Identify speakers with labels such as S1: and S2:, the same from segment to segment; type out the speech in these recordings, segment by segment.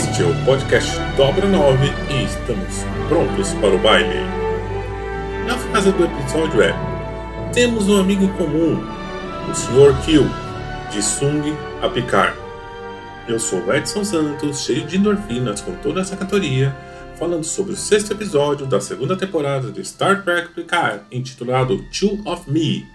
S1: Este é o podcast Dobra 9 e estamos prontos para o baile. A frase do episódio é: Temos um amigo comum, o Sr. Kill, de Sung a Picard. Eu sou o Edson Santos, cheio de endorfinas com toda essa categoria, falando sobre o sexto episódio da segunda temporada de Star Trek Picard, intitulado Two of Me.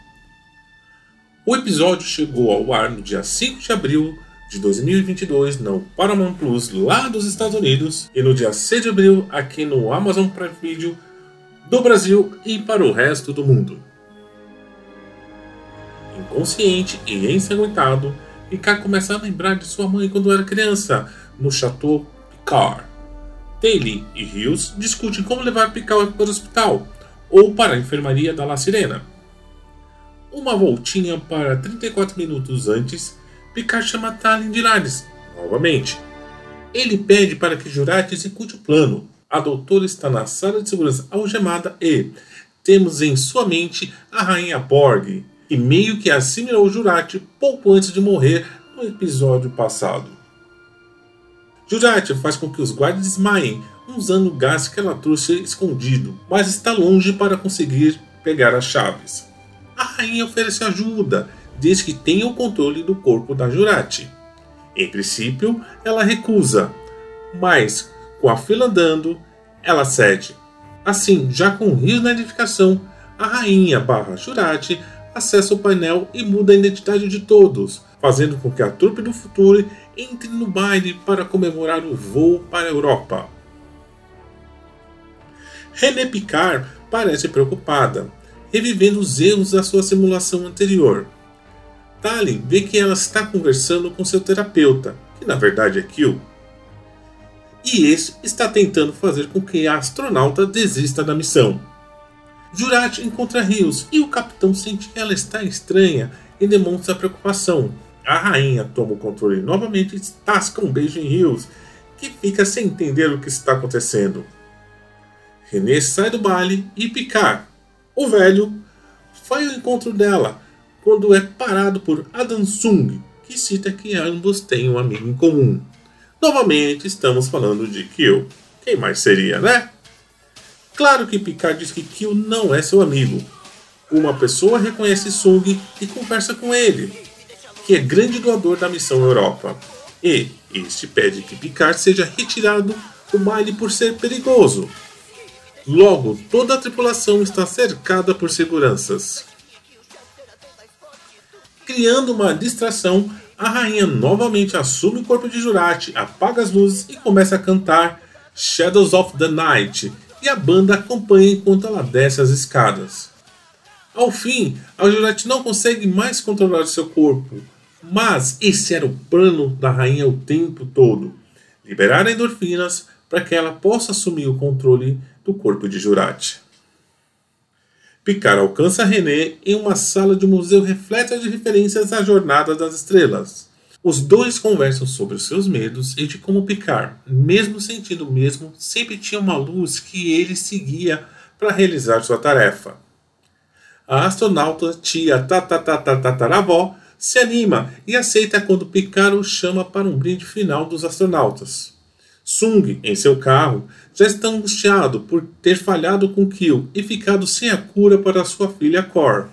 S1: O episódio chegou ao ar no dia 5 de abril de 2022 no Paramount Plus lá dos Estados Unidos e no dia 6 de abril aqui no Amazon Prime Video do Brasil e para o resto do mundo. Inconsciente e ensanguentado, Picard começa a lembrar de sua mãe quando era criança, no Chateau Picard. Daly e Hughes discutem como levar Picard para o hospital ou para a enfermaria da La Sirena. Uma voltinha para 34 minutos antes, Picard chama Talin de Lades, novamente. Ele pede para que Jurati execute o plano. A doutora está na sala de segurança algemada e temos em sua mente a rainha Borg, que meio que assimilou Jurati pouco antes de morrer no episódio passado. Jurati faz com que os guardas desmaiem usando o gás que ela trouxe escondido, mas está longe para conseguir pegar as chaves. A rainha oferece ajuda diz que tenha o controle do corpo da Jurati. Em princípio, ela recusa, mas com a fila andando, ela cede. Assim, já com o rios na edificação, a rainha barra Jurati acessa o painel e muda a identidade de todos, fazendo com que a trupe do futuro entre no baile para comemorar o voo para a Europa. René Picard parece preocupada, revivendo os erros da sua simulação anterior. Talin vê que ela está conversando com seu terapeuta, que na verdade é Kill. E este está tentando fazer com que a astronauta desista da missão. Jurati encontra Rios e o capitão sente que ela está estranha e demonstra preocupação. A rainha toma o controle novamente e tasca um beijo em Rios, que fica sem entender o que está acontecendo. René sai do baile e Picard, o velho, vai ao encontro dela quando é parado por Adam Sung, que cita que ambos têm um amigo em comum. Novamente estamos falando de Kill. Quem mais seria, né? Claro que Picard diz que Kill não é seu amigo. Uma pessoa reconhece Sung e conversa com ele, que é grande doador da missão Europa. E este pede que Picard seja retirado do baile por ser perigoso. Logo, toda a tripulação está cercada por seguranças. Criando uma distração, a rainha novamente assume o corpo de Jurati, apaga as luzes e começa a cantar Shadows of the Night, e a banda acompanha enquanto ela desce as escadas. Ao fim, a Jurati não consegue mais controlar seu corpo, mas esse era o plano da rainha o tempo todo: liberar endorfinas para que ela possa assumir o controle do corpo de Jurati. Picard alcança René em uma sala de museu repleta de referências à Jornada das Estrelas. Os dois conversam sobre os seus medos e de como Picard, mesmo sentindo o mesmo, sempre tinha uma luz que ele seguia para realizar sua tarefa. A astronauta tia Tatatataravó se anima e aceita quando Picard o chama para um brinde final dos astronautas. Sung, em seu carro, já está angustiado por ter falhado com Kill e ficado sem a cura para sua filha Cor.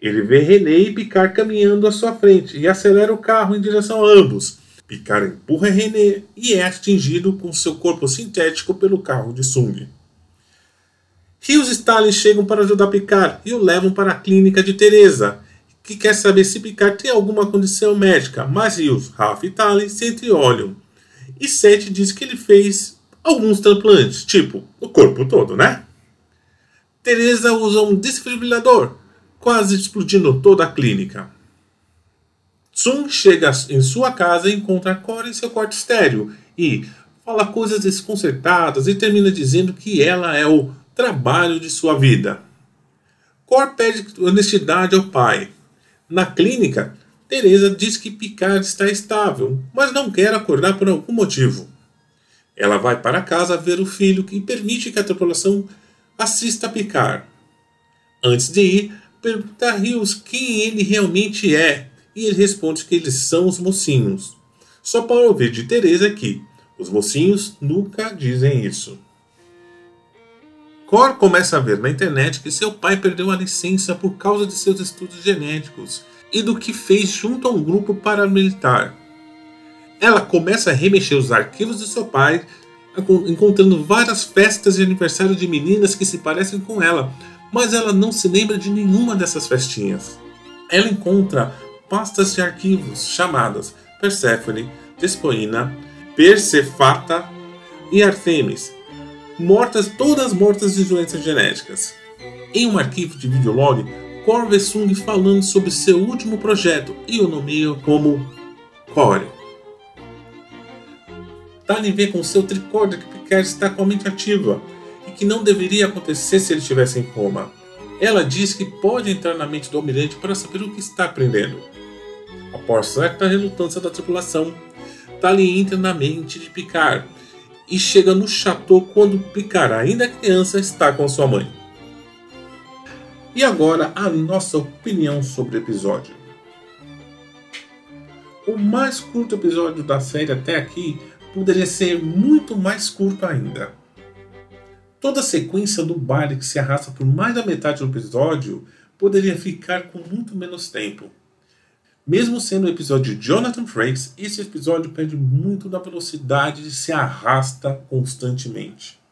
S1: Ele vê René e Picard caminhando à sua frente e acelera o carro em direção a ambos. Picard empurra René e é atingido com seu corpo sintético pelo carro de Sung. Rios e Stalin chegam para ajudar Picard e o levam para a clínica de Teresa, que quer saber se Picard tem alguma condição médica, mas Rios, Ralph e Stalin se entreolham e Seth diz que ele fez alguns transplantes, tipo, o corpo todo, né? Teresa usa um desfibrilador, quase explodindo toda a clínica. Sun chega em sua casa e encontra Cora em seu quarto estéreo e fala coisas desconcertadas e termina dizendo que ela é o trabalho de sua vida. Cor pede honestidade ao pai. Na clínica, Teresa diz que Picard está estável, mas não quer acordar por algum motivo. Ela vai para casa ver o filho e permite que a tripulação assista a Picard. Antes de ir, pergunta a Rios quem ele realmente é, e ele responde que eles são os mocinhos. Só para ouvir de Teresa que os mocinhos nunca dizem isso. Cor começa a ver na internet que seu pai perdeu a licença por causa de seus estudos genéticos e do que fez junto a um grupo paramilitar. Ela começa a remexer os arquivos de seu pai, encontrando várias festas de aniversário de meninas que se parecem com ela, mas ela não se lembra de nenhuma dessas festinhas. Ela encontra pastas de arquivos chamadas Perséfone, Despoina, Persefata e Artemis, mortas todas mortas de doenças genéticas. Em um arquivo de videolog, Corvesung falando sobre seu último projeto e o nomeia como Core. Tali vê com seu tricorder que Picard está com a mente ativa e que não deveria acontecer se ele estivesse em coma. Ela diz que pode entrar na mente do almirante para saber o que está aprendendo. Após certa relutância da tripulação, Tali entra na mente de Picard e chega no chateau quando Picard, ainda criança, está com sua mãe. E agora a nossa opinião sobre o episódio. O mais curto episódio da série até aqui poderia ser muito mais curto ainda. Toda a sequência do baile que se arrasta por mais da metade do episódio poderia ficar com muito menos tempo. Mesmo sendo o episódio de Jonathan Frakes, esse episódio perde muito da velocidade e se arrasta constantemente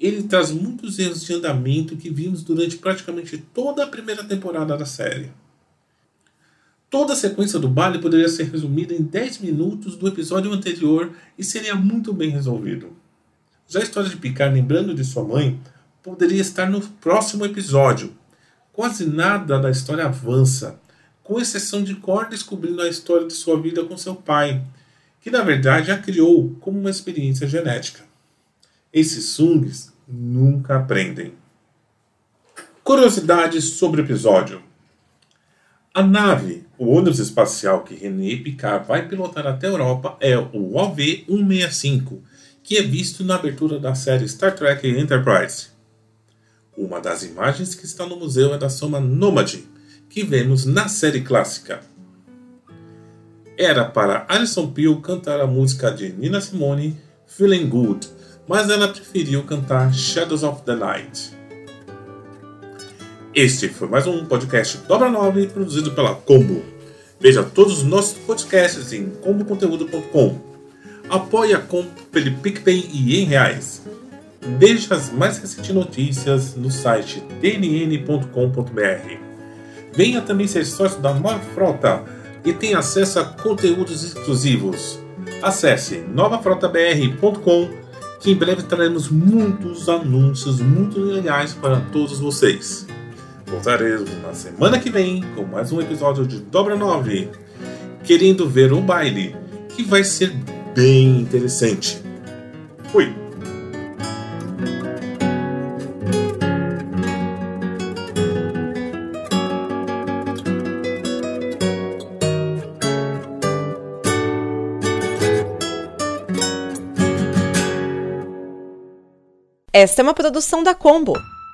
S1: ele traz muitos erros de andamento que vimos durante praticamente toda a primeira temporada da série. Toda a sequência do baile poderia ser resumida em 10 minutos do episódio anterior e seria muito bem resolvido. Já a história de Picard lembrando de sua mãe poderia estar no próximo episódio. Quase nada da história avança, com exceção de Cor descobrindo a história de sua vida com seu pai, que na verdade a criou como uma experiência genética. Esses Sungs nunca aprendem. Curiosidades sobre o episódio. A nave, o ônibus espacial que René Picard vai pilotar até a Europa é o OV-165 que é visto na abertura da série Star Trek Enterprise. Uma das imagens que está no museu é da soma Nômade, que vemos na série clássica. Era para Alison Peel cantar a música de Nina Simone, Feeling Good, mas ela preferiu cantar Shadows of the Night. Este foi mais um podcast Dobra 9 produzido pela Combo. Veja todos os nossos podcasts em comboconteúdo.com. Apoie a Combo pelo PicPay e em reais. Veja as mais recentes notícias no site dnn.com.br. Venha também ser sócio da Nova Frota e tenha acesso a conteúdos exclusivos. Acesse novafrotabr.com que em breve traremos muitos anúncios muito legais para todos vocês. Voltaremos na semana que vem com mais um episódio de Dobra 9, querendo ver o baile, que vai ser bem interessante. Fui!
S2: Esta é uma produção da Combo.